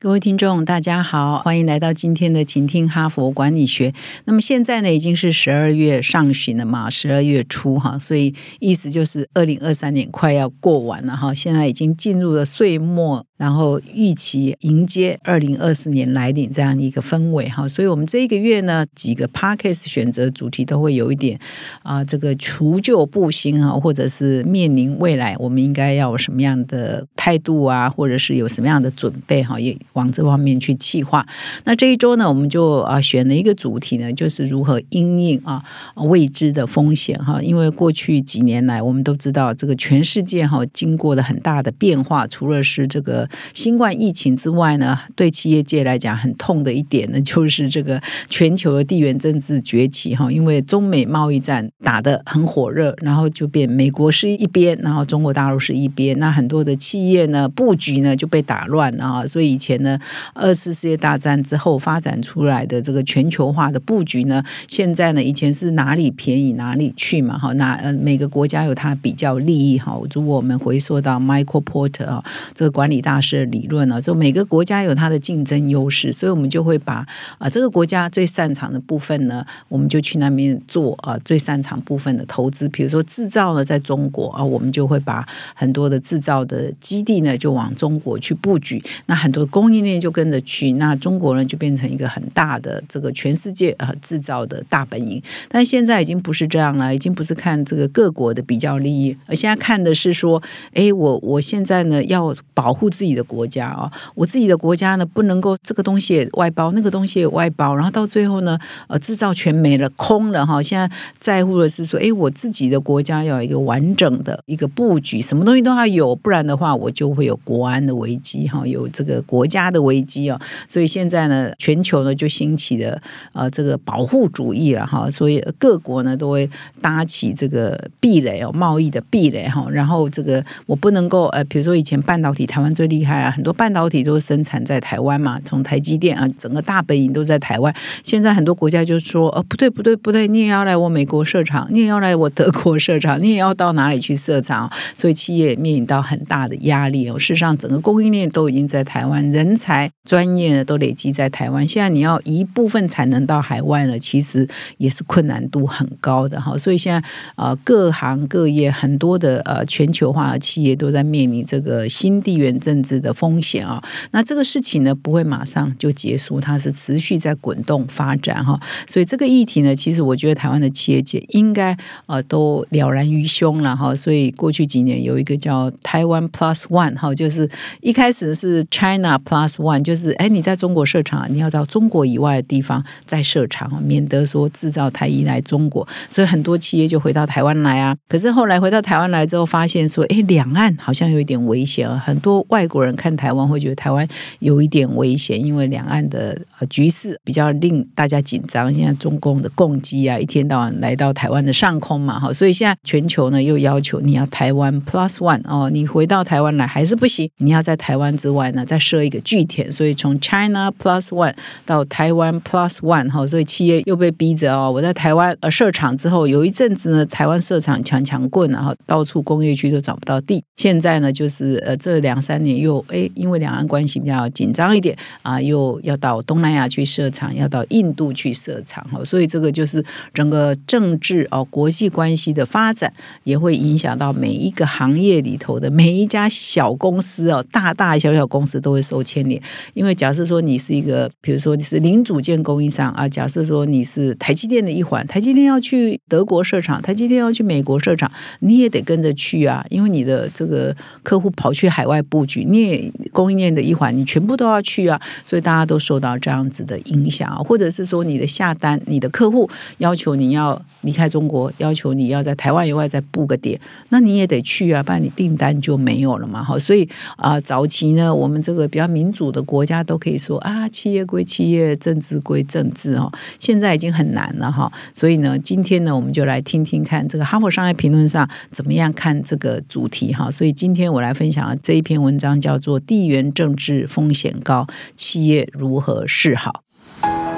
各位听众，大家好，欢迎来到今天的《请听哈佛管理学》。那么现在呢，已经是十二月上旬了嘛，十二月初哈，所以意思就是二零二三年快要过完了哈，现在已经进入了岁末。然后预期迎接二零二四年来临这样一个氛围哈，所以我们这一个月呢，几个 podcast 选择主题都会有一点啊，这个除旧布新啊，或者是面临未来，我们应该要什么样的态度啊，或者是有什么样的准备哈，也往这方面去计划。那这一周呢，我们就啊选了一个主题呢，就是如何应应啊未知的风险哈，因为过去几年来，我们都知道这个全世界哈经过了很大的变化，除了是这个。新冠疫情之外呢，对企业界来讲很痛的一点呢，就是这个全球的地缘政治崛起哈。因为中美贸易战打得很火热，然后就变美国是一边，然后中国大陆是一边。那很多的企业呢布局呢就被打乱了啊。所以以前呢，二次世界大战之后发展出来的这个全球化的布局呢，现在呢以前是哪里便宜哪里去嘛哈。那呃每个国家有它比较利益哈。如果我们回溯到 Michael Porter 啊，这个管理大。是理论呢，就每个国家有它的竞争优势，所以我们就会把啊这个国家最擅长的部分呢，我们就去那边做啊最擅长部分的投资。比如说制造呢，在中国啊，我们就会把很多的制造的基地呢，就往中国去布局。那很多供应链就跟着去，那中国呢就变成一个很大的这个全世界啊制造的大本营。但现在已经不是这样了，已经不是看这个各国的比较利益，而现在看的是说，哎，我我现在呢要保护自己。自己的国家啊，我自己的国家呢，不能够这个东西也外包，那个东西也外包，然后到最后呢，呃，制造全没了，空了哈。现在在乎的是说，哎，我自己的国家要有一个完整的一个布局，什么东西都要有，不然的话，我就会有国安的危机哈，有这个国家的危机啊。所以现在呢，全球呢就兴起了呃这个保护主义了哈，所以各国呢都会搭起这个壁垒哦，贸易的壁垒哈。然后这个我不能够呃，比如说以前半导体，台湾最厉厉害。啊，很多半导体都生产在台湾嘛，从台积电啊，整个大本营都在台湾。现在很多国家就说，呃，不对，不对，不对，你也要来我美国设厂，你也要来我德国设厂，你也要到哪里去设厂？所以企业面临到很大的压力哦。事实上，整个供应链都已经在台湾，人才专业呢都累积在台湾。现在你要一部分产能到海外呢，其实也是困难度很高的哈。所以现在呃，各行各业很多的呃全球化的企业都在面临这个新地缘政治。子的风险啊，那这个事情呢不会马上就结束，它是持续在滚动发展哈。所以这个议题呢，其实我觉得台湾的企业界应该呃都了然于胸了哈。所以过去几年有一个叫台湾 Plus One 哈，就是一开始是 China Plus One，就是哎你在中国设厂，你要到中国以外的地方再设厂，免得说制造太依赖中国。所以很多企业就回到台湾来啊。可是后来回到台湾来之后，发现说哎两岸好像有一点危险啊，很多外国人。看台湾会觉得台湾有一点危险，因为两岸的呃局势比较令大家紧张。现在中共的攻击啊，一天到晚来到台湾的上空嘛，哈，所以现在全球呢又要求你要台湾 Plus One 哦，你回到台湾来还是不行，你要在台湾之外呢再设一个据点。所以从 China Plus One 到台湾 Plus One 哈，所以企业又被逼着哦，我在台湾呃设厂之后，有一阵子呢台湾设厂强强棍，然后到处工业区都找不到地。现在呢就是呃这两三年又哎，因为两岸关系比较紧张一点啊，又要到东南亚去设厂，要到印度去设厂哈，所以这个就是整个政治哦，国际关系的发展也会影响到每一个行业里头的每一家小公司哦，大大小小公司都会受牵连。因为假设说你是一个，比如说你是零组件供应商啊，假设说你是台积电的一环，台积电要去德国设厂，台积电要去美国设厂，你也得跟着去啊，因为你的这个客户跑去海外布局。你也供应链的一环，你全部都要去啊，所以大家都受到这样子的影响啊，或者是说你的下单，你的客户要求你要离开中国，要求你要在台湾以外再布个点，那你也得去啊，不然你订单就没有了嘛。哈，所以啊，早期呢，我们这个比较民主的国家都可以说啊，企业归企业，政治归政治哦。现在已经很难了哈，所以呢，今天呢，我们就来听听看这个《哈佛商业评论》上怎么样看这个主题哈。所以今天我来分享这一篇文章，叫做《地缘政治风险高，企业如何是好》。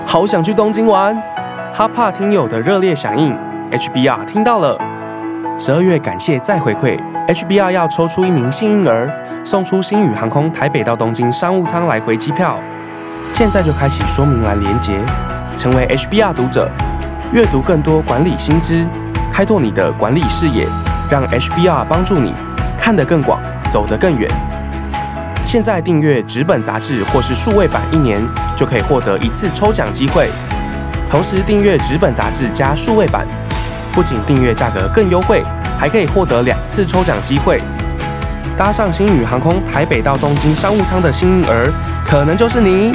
好想去东京玩，哈帕听友的热烈响应，HBR 听到了。十二月感谢再回馈，HBR 要抽出一名幸运儿，送出星宇航空台北到东京商务舱来回机票。现在就开启说明栏连接，成为 HBR 读者，阅读更多管理新知，开拓你的管理视野，让 HBR 帮助你看得更广，走得更远。现在订阅纸本杂志或是数位版一年，就可以获得一次抽奖机会。同时订阅纸本杂志加数位版，不仅订阅价格更优惠，还可以获得两次抽奖机会。搭上星宇航空台北到东京商务舱的幸运儿，可能就是你。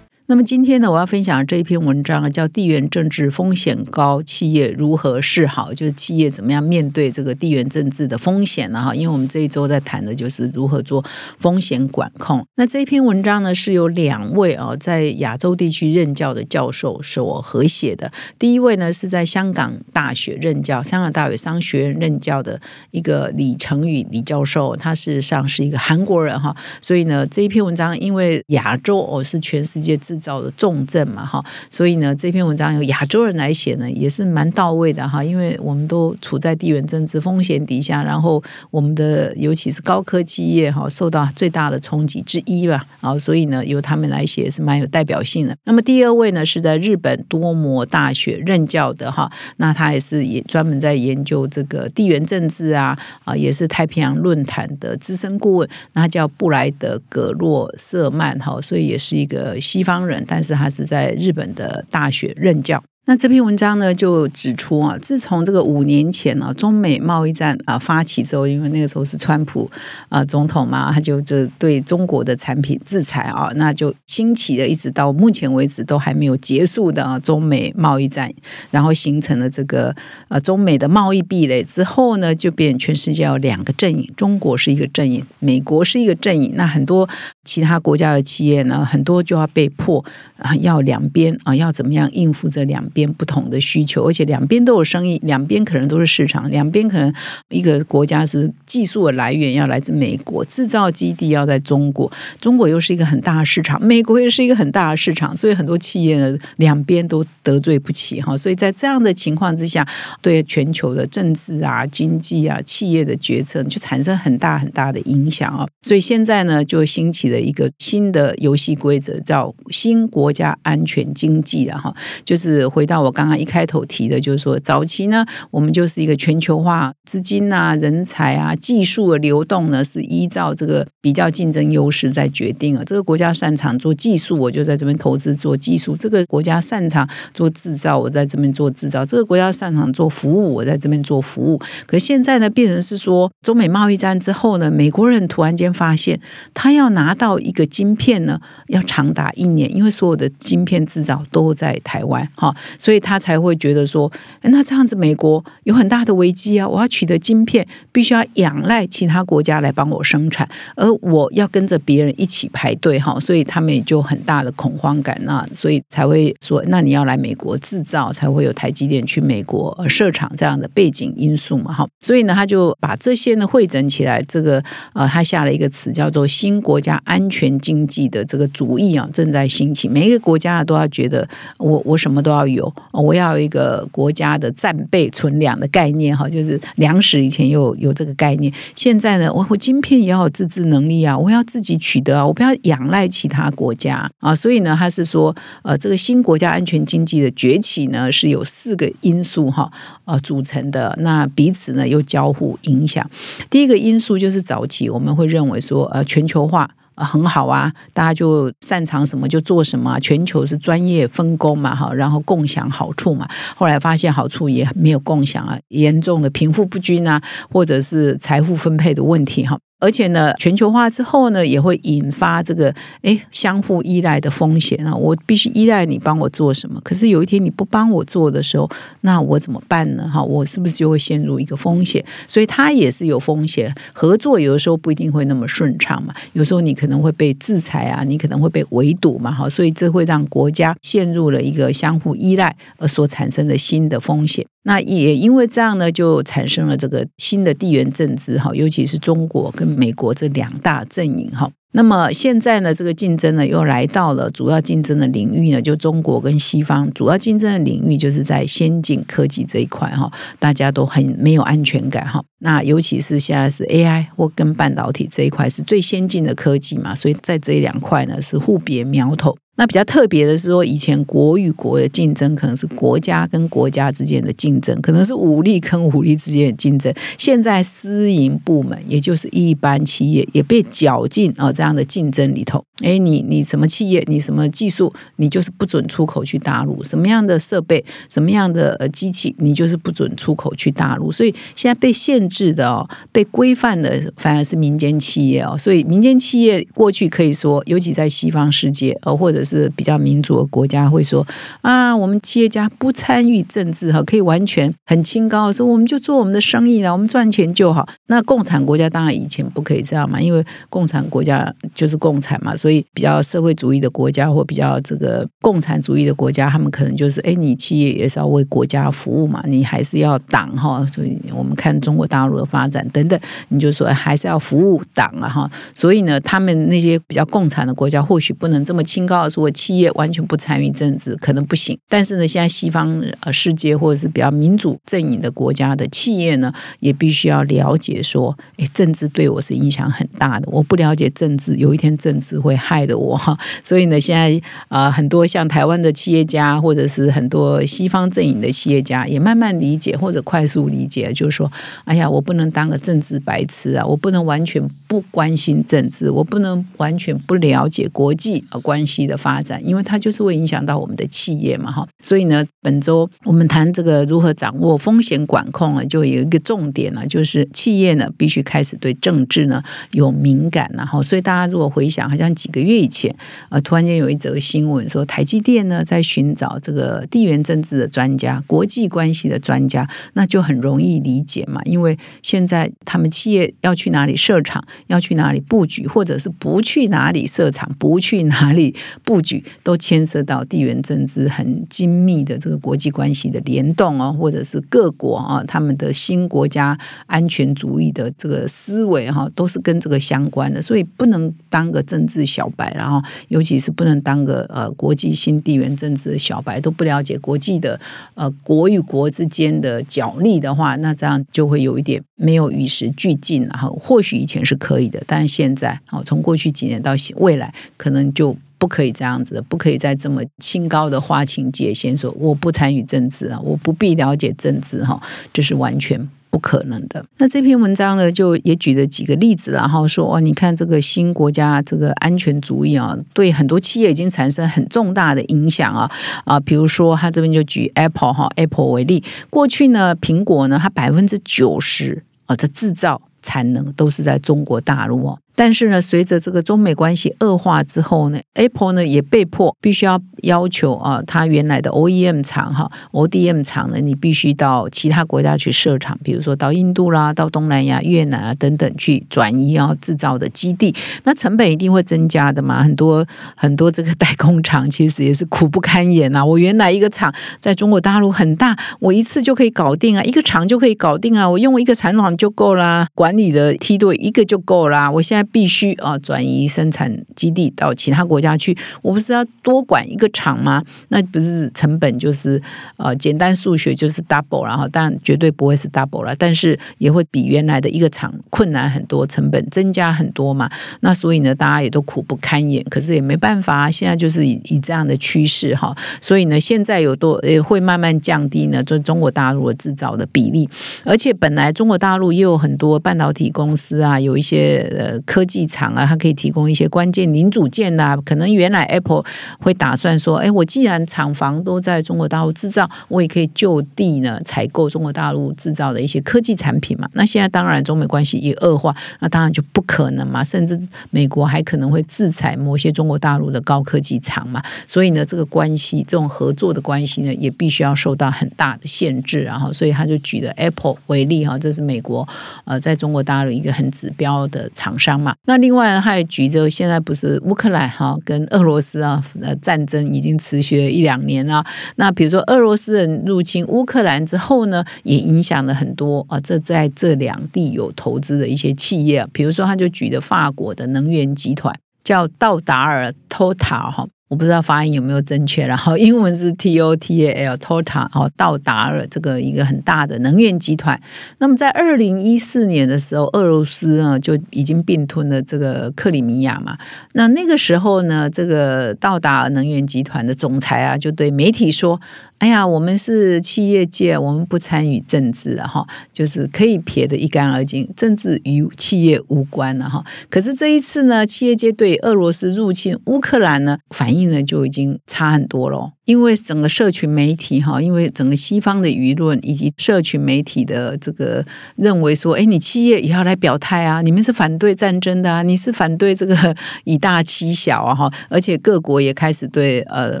那么今天呢，我要分享这一篇文章啊，叫《地缘政治风险高，企业如何是好》，就是企业怎么样面对这个地缘政治的风险呢？哈，因为我们这一周在谈的就是如何做风险管控。那这一篇文章呢，是由两位啊在亚洲地区任教的教授所合写的。第一位呢是在香港大学任教，香港大学商学院任教的一个李成宇李教授，他事实上是一个韩国人哈，所以呢这一篇文章因为亚洲哦是全世界制造的重症嘛，哈，所以呢，这篇文章由亚洲人来写呢，也是蛮到位的哈，因为我们都处在地缘政治风险底下，然后我们的尤其是高科技业哈，受到最大的冲击之一吧，啊，所以呢，由他们来写是蛮有代表性的。那么第二位呢，是在日本多摩大学任教的哈，那他也是也专门在研究这个地缘政治啊，啊，也是太平洋论坛的资深顾问，那叫布莱德格洛瑟曼哈，所以也是一个西方人。但是他是在日本的大学任教。那这篇文章呢，就指出啊，自从这个五年前呢，中美贸易战啊发起之后，因为那个时候是川普啊总统嘛，他就就对中国的产品制裁啊，那就兴起了，一直到目前为止都还没有结束的中美贸易战，然后形成了这个呃中美的贸易壁垒之后呢，就变全世界有两个阵营，中国是一个阵营，美国是一个阵营，那很多其他国家的企业呢，很多就要被迫啊要两边啊要怎么样应付这两。边不同的需求，而且两边都有生意，两边可能都是市场，两边可能一个国家是技术的来源要来自美国，制造基地要在中国，中国又是一个很大的市场，美国又是一个很大的市场，所以很多企业呢两边都得罪不起哈，所以在这样的情况之下，对全球的政治啊、经济啊、企业的决策就产生很大很大的影响啊，所以现在呢就兴起了一个新的游戏规则，叫新国家安全经济了哈，就是回到我刚刚一开头提的，就是说早期呢，我们就是一个全球化，资金啊、人才啊、技术的流动呢，是依照这个比较竞争优势在决定啊。这个国家擅长做技术，我就在这边投资做技术；这个国家擅长做制造，我在这边做制造；这个国家擅长做服务，我在这边做服务。可现在呢，变成是说，中美贸易战之后呢，美国人突然间发现，他要拿到一个晶片呢，要长达一年，因为所有的晶片制造都在台湾，哈。所以他才会觉得说，那这样子美国有很大的危机啊！我要取得晶片，必须要仰赖其他国家来帮我生产，而我要跟着别人一起排队哈，所以他们也就很大的恐慌感那所以才会说，那你要来美国制造，才会有台积电去美国设厂这样的背景因素嘛哈。所以呢，他就把这些呢汇整起来，这个呃，他下了一个词叫做“新国家安全经济”的这个主义啊，正在兴起，每一个国家都要觉得我我什么都要有。我要有一个国家的战备存粮的概念哈，就是粮食以前有有这个概念，现在呢，我我晶片也要有自制能力啊，我要自己取得啊，我不要仰赖其他国家啊，所以呢，他是说，呃，这个新国家安全经济的崛起呢，是有四个因素哈，呃，组成的，那彼此呢又交互影响。第一个因素就是早期我们会认为说，呃，全球化。很好啊，大家就擅长什么就做什么，全球是专业分工嘛，哈，然后共享好处嘛。后来发现好处也没有共享啊，严重的贫富不均啊，或者是财富分配的问题哈。而且呢，全球化之后呢，也会引发这个哎相互依赖的风险啊。我必须依赖你帮我做什么，可是有一天你不帮我做的时候，那我怎么办呢？哈，我是不是就会陷入一个风险？所以它也是有风险。合作有的时候不一定会那么顺畅嘛，有时候你可能会被制裁啊，你可能会被围堵嘛，哈。所以这会让国家陷入了一个相互依赖而所产生的新的风险。那也因为这样呢，就产生了这个新的地缘政治哈，尤其是中国跟美国这两大阵营哈。那么现在呢，这个竞争呢又来到了主要竞争的领域呢，就中国跟西方主要竞争的领域就是在先进科技这一块哈，大家都很没有安全感哈。那尤其是现在是 AI 或跟半导体这一块是最先进的科技嘛，所以在这两块呢是互别苗头。那比较特别的是说，以前国与国的竞争可能是国家跟国家之间的竞争，可能是武力跟武力之间的竞争。现在私营部门，也就是一般企业，也被搅进啊这样的竞争里头。哎，你你什么企业，你什么技术，你就是不准出口去大陆。什么样的设备，什么样的呃机器，你就是不准出口去大陆。所以现在被限制的哦，被规范的反而是民间企业哦。所以民间企业过去可以说，尤其在西方世界，呃或者是比较民主的国家会说啊，我们企业家不参与政治哈，可以完全很清高说，我们就做我们的生意了，我们赚钱就好。那共产国家当然以前不可以这样嘛，因为共产国家就是共产嘛，所以比较社会主义的国家或比较这个共产主义的国家，他们可能就是哎，你企业也是要为国家服务嘛，你还是要党哈。所以我们看中国大陆的发展等等，你就说还是要服务党啊哈。所以呢，他们那些比较共产的国家或许不能这么清高的说。企业完全不参与政治可能不行，但是呢，现在西方呃世界或者是比较民主阵营的国家的企业呢，也必须要了解说，哎，政治对我是影响很大的。我不了解政治，有一天政治会害了我哈。所以呢，现在啊，很多像台湾的企业家，或者是很多西方阵营的企业家，也慢慢理解或者快速理解，就是说，哎呀，我不能当个政治白痴啊，我不能完全不关心政治，我不能完全不了解国际啊关系的发。展，因为它就是会影响到我们的企业嘛，哈，所以呢，本周我们谈这个如何掌握风险管控啊，就有一个重点呢，就是企业呢必须开始对政治呢有敏感，然后，所以大大家如果回想，好像几个月以前，呃，突然间有一则新闻说，台积电呢在寻找这个地缘政治的专家、国际关系的专家，那就很容易理解嘛，因为现在他们企业要去哪里设厂，要去哪里布局，或者是不去哪里设厂，不去哪里布。局都牵涉到地缘政治很精密的这个国际关系的联动哦，或者是各国啊他们的新国家安全主义的这个思维哈，都是跟这个相关的，所以不能当个政治小白，然后尤其是不能当个呃国际新地缘政治的小白，都不了解国际的呃国与国之间的角力的话，那这样就会有一点没有与时俱进了哈。或许以前是可以的，但现在哦，从过去几年到未来，可能就。不可以这样子，不可以再这么清高的划清界限，说我不参与政治啊，我不必了解政治哈，这是完全不可能的。那这篇文章呢，就也举了几个例子，然后说哦，你看这个新国家这个安全主义啊，对很多企业已经产生很重大的影响啊啊，比如说他这边就举 Apple 哈 Apple 为例，过去呢，苹果呢，它百分之九十啊的制造产能都是在中国大陆哦。但是呢，随着这个中美关系恶化之后呢，Apple 呢也被迫必须要要求啊，它原来的 OEM 厂哈，ODM 厂呢，你必须到其他国家去设厂，比如说到印度啦、到东南亚、越南啊等等去转移啊制造的基地，那成本一定会增加的嘛。很多很多这个代工厂其实也是苦不堪言呐。我原来一个厂在中国大陆很大，我一次就可以搞定啊，一个厂就可以搞定啊，我用一个产厂就够啦，管理的梯队一个就够啦。我现在必须啊转移生产基地到其他国家去，我不是要多管一个厂吗？那不是成本就是呃简单数学就是 double，然后但绝对不会是 double 了，但是也会比原来的一个厂困难很多，成本增加很多嘛。那所以呢，大家也都苦不堪言，可是也没办法，现在就是以以这样的趋势哈。所以呢，现在有多也会慢慢降低呢，就中国大陆的制造的比例，而且本来中国大陆也有很多半导体公司啊，有一些呃。科技厂啊，它可以提供一些关键零组件呐。可能原来 Apple 会打算说，哎，我既然厂房都在中国大陆制造，我也可以就地呢采购中国大陆制造的一些科技产品嘛。那现在当然中美关系一恶化，那当然就不可能嘛。甚至美国还可能会制裁某些中国大陆的高科技厂嘛。所以呢，这个关系这种合作的关系呢，也必须要受到很大的限制。然后，所以他就举了 Apple 为例哈，这是美国呃在中国大陆一个很指标的厂商嘛。那另外他也举着现在不是乌克兰哈跟俄罗斯啊呃战争已经持续了一两年了。那比如说俄罗斯人入侵乌克兰之后呢，也影响了很多啊这在这两地有投资的一些企业，比如说他就举的法国的能源集团叫道达尔托塔哈。我不知道发音有没有正确，然后英文是 T O T A L，Total 哦，到达了这个一个很大的能源集团。那么在二零一四年的时候，俄罗斯呢就已经并吞了这个克里米亚嘛。那那个时候呢，这个到达能源集团的总裁啊，就对媒体说。哎呀，我们是企业界，我们不参与政治哈，就是可以撇得一干二净，政治与企业无关了哈。可是这一次呢，企业界对俄罗斯入侵乌克兰呢，反应呢就已经差很多了。因为整个社群媒体哈，因为整个西方的舆论以及社群媒体的这个认为说，哎，你企业也要来表态啊，你们是反对战争的啊，你是反对这个 以大欺小啊哈，而且各国也开始对呃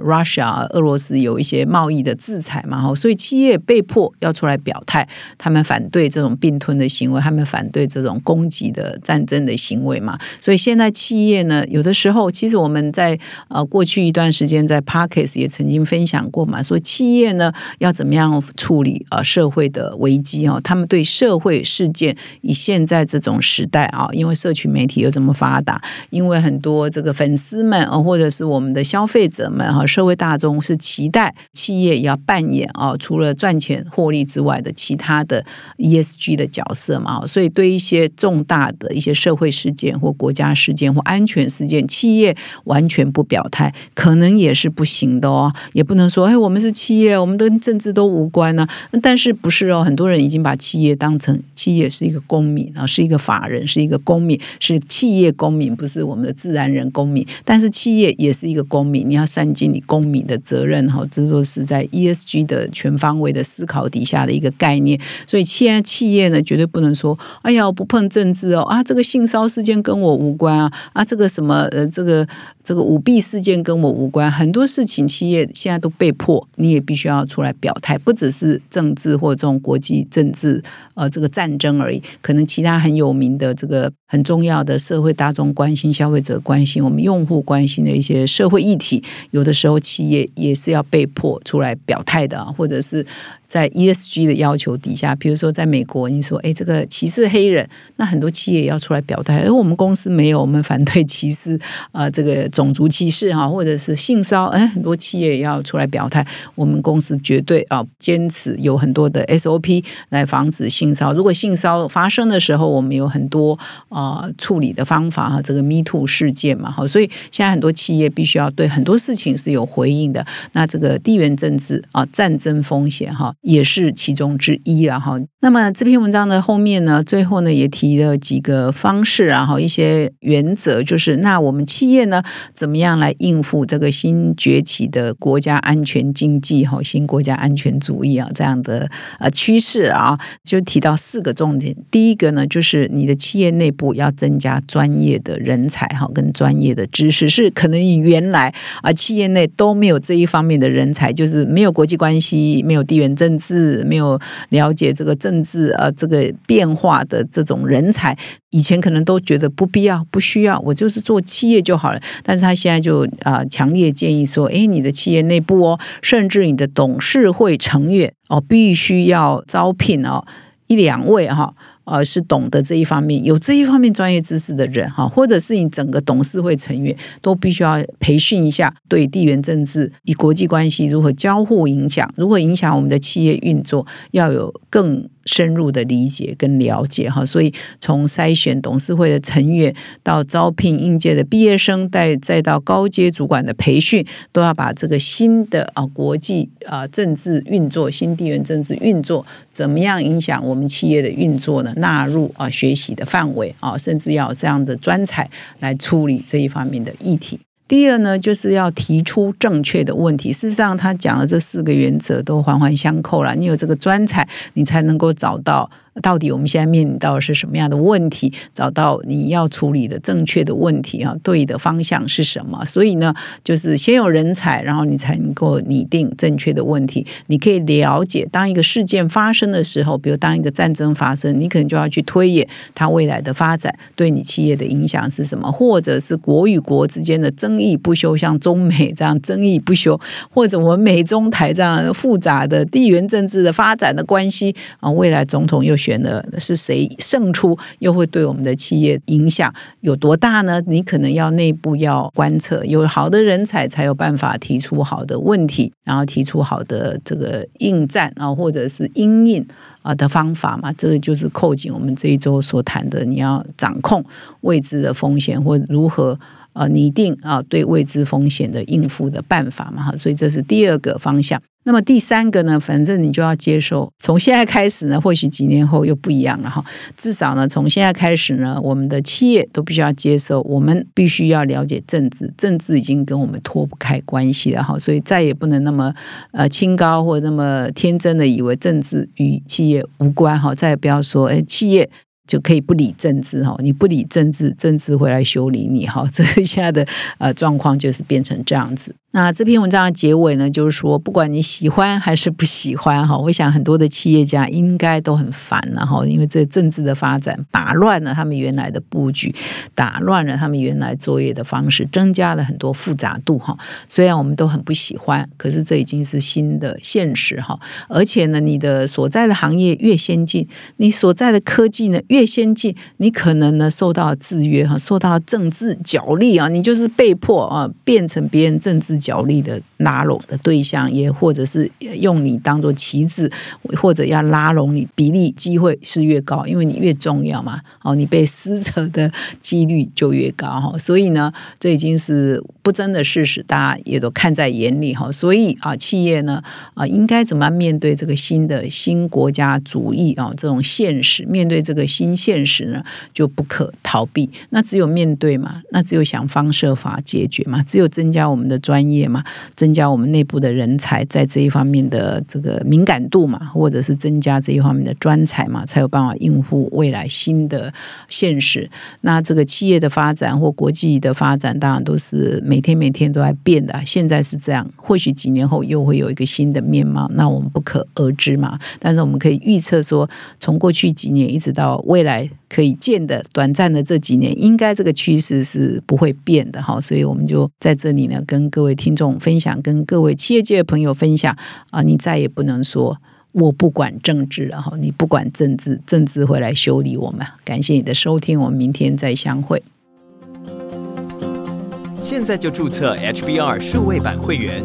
Russia 俄罗斯有一些贸易的制裁嘛哈，所以企业被迫要出来表态，他们反对这种并吞的行为，他们反对这种攻击的战争的行为嘛，所以现在企业呢，有的时候其实我们在呃过去一段时间在 Parkes 也曾。已经分享过嘛？说企业呢要怎么样处理啊社会的危机哦？他们对社会事件以现在这种时代啊，因为社群媒体又这么发达，因为很多这个粉丝们啊，或者是我们的消费者们哈，社会大众是期待企业要扮演啊，除了赚钱获利之外的其他的 ESG 的角色嘛。所以对一些重大的一些社会事件或国家事件或安全事件，企业完全不表态，可能也是不行的哦。也不能说，哎，我们是企业，我们跟政治都无关呢。但是不是哦？很多人已经把企业当成企业是一个公民啊，是一个法人，是一个公民，是企业公民，不是我们的自然人公民。但是企业也是一个公民，你要善尽你公民的责任哈。这都是在 ESG 的全方位的思考底下的一个概念。所以，现在企业呢，绝对不能说，哎呀，不碰政治哦啊，这个性骚事件跟我无关啊啊，这个什么呃，这个。这个舞弊事件跟我无关，很多事情企业现在都被迫，你也必须要出来表态，不只是政治或这种国际政治，呃，这个战争而已，可能其他很有名的这个很重要的社会大众关心、消费者关心、我们用户关心的一些社会议题，有的时候企业也是要被迫出来表态的，或者是。在 ESG 的要求底下，比如说在美国，你说哎，这个歧视黑人，那很多企业也要出来表态，而我们公司没有，我们反对歧视啊，这个种族歧视哈，或者是性骚哎，很多企业也要出来表态，我们公司绝对啊坚持有很多的 SOP 来防止性骚如果性骚发生的时候，我们有很多啊处理的方法哈，这个 Me Too 事件嘛，哈，所以现在很多企业必须要对很多事情是有回应的。那这个地缘政治啊，战争风险哈。也是其中之一然后，那么这篇文章的后面呢，最后呢也提了几个方式，然后一些原则，就是那我们企业呢怎么样来应付这个新崛起的国家安全经济哈，新国家安全主义啊这样的呃趋势啊，就提到四个重点。第一个呢，就是你的企业内部要增加专业的人才哈，跟专业的知识，是可能原来啊企业内都没有这一方面的人才，就是没有国际关系，没有地缘政。政治没有了解这个政治啊，这个变化的这种人才，以前可能都觉得不必要、不需要，我就是做企业就好了。但是他现在就啊，强烈建议说，哎，你的企业内部哦，甚至你的董事会成员哦，必须要招聘哦一两位哈。呃，是懂得这一方面、有这一方面专业知识的人哈，或者是你整个董事会成员都必须要培训一下，对地缘政治、以国际关系如何交互影响，如何影响我们的企业运作，要有更。深入的理解跟了解哈，所以从筛选董事会的成员到招聘应届的毕业生，再再到高阶主管的培训，都要把这个新的啊国际啊政治运作、新地缘政治运作怎么样影响我们企业的运作呢？纳入啊学习的范围啊，甚至要这样的专才来处理这一方面的议题。第二呢，就是要提出正确的问题。事实上，他讲的这四个原则都环环相扣了。你有这个专才，你才能够找到。到底我们现在面临到是什么样的问题？找到你要处理的正确的问题啊，对的方向是什么？所以呢，就是先有人才，然后你才能够拟定正确的问题。你可以了解，当一个事件发生的时候，比如当一个战争发生，你可能就要去推演它未来的发展对你企业的影响是什么，或者是国与国之间的争议不休，像中美这样争议不休，或者我们美中台这样复杂的地缘政治的发展的关系啊，未来总统又选。的是谁胜出，又会对我们的企业影响有多大呢？你可能要内部要观测，有好的人才才有办法提出好的问题，然后提出好的这个应战啊，或者是应应啊的方法嘛。这个就是扣紧我们这一周所谈的，你要掌控未知的风险，或如何呃拟定啊对未知风险的应付的办法嘛。哈，所以这是第二个方向。那么第三个呢，反正你就要接受，从现在开始呢，或许几年后又不一样了哈。至少呢，从现在开始呢，我们的企业都必须要接受，我们必须要了解政治，政治已经跟我们脱不开关系了哈。所以再也不能那么呃清高或那么天真的以为政治与企业无关哈。再也不要说哎企业。就可以不理政治哈，你不理政治，政治会来修理你哈。这现在的呃状况就是变成这样子。那这篇文章的结尾呢，就是说不管你喜欢还是不喜欢哈，我想很多的企业家应该都很烦了哈，因为这政治的发展打乱了他们原来的布局，打乱了他们原来作业的方式，增加了很多复杂度哈。虽然我们都很不喜欢，可是这已经是新的现实哈。而且呢，你的所在的行业越先进，你所在的科技呢越先进，你可能呢受到制约哈，受到政治角力啊，你就是被迫啊变成别人政治角力的拉拢的对象，也或者是用你当做旗帜，或者要拉拢你，比例机会是越高，因为你越重要嘛，哦，你被撕扯的几率就越高哈。所以呢，这已经是不争的事实，大家也都看在眼里哈。所以啊，企业呢啊，应该怎么样面对这个新的新国家主义啊这种现实，面对这个新。现实呢就不可逃避，那只有面对嘛，那只有想方设法解决嘛，只有增加我们的专业嘛，增增加我们内部的人才在这一方面的这个敏感度嘛，或者是增加这一方面的专才嘛，才有办法应付未来新的现实。那这个企业的发展或国际的发展，当然都是每天每天都在变的。现在是这样，或许几年后又会有一个新的面貌，那我们不可而知嘛。但是我们可以预测说，从过去几年一直到未来可以见的短暂的这几年，应该这个趋势是不会变的哈，所以我们就在这里呢，跟各位听众分享，跟各位企业界的朋友分享啊，你再也不能说我不管政治了哈，你不管政治，政治会来修理我们。感谢你的收听，我们明天再相会。现在就注册 HBR 数位版会员，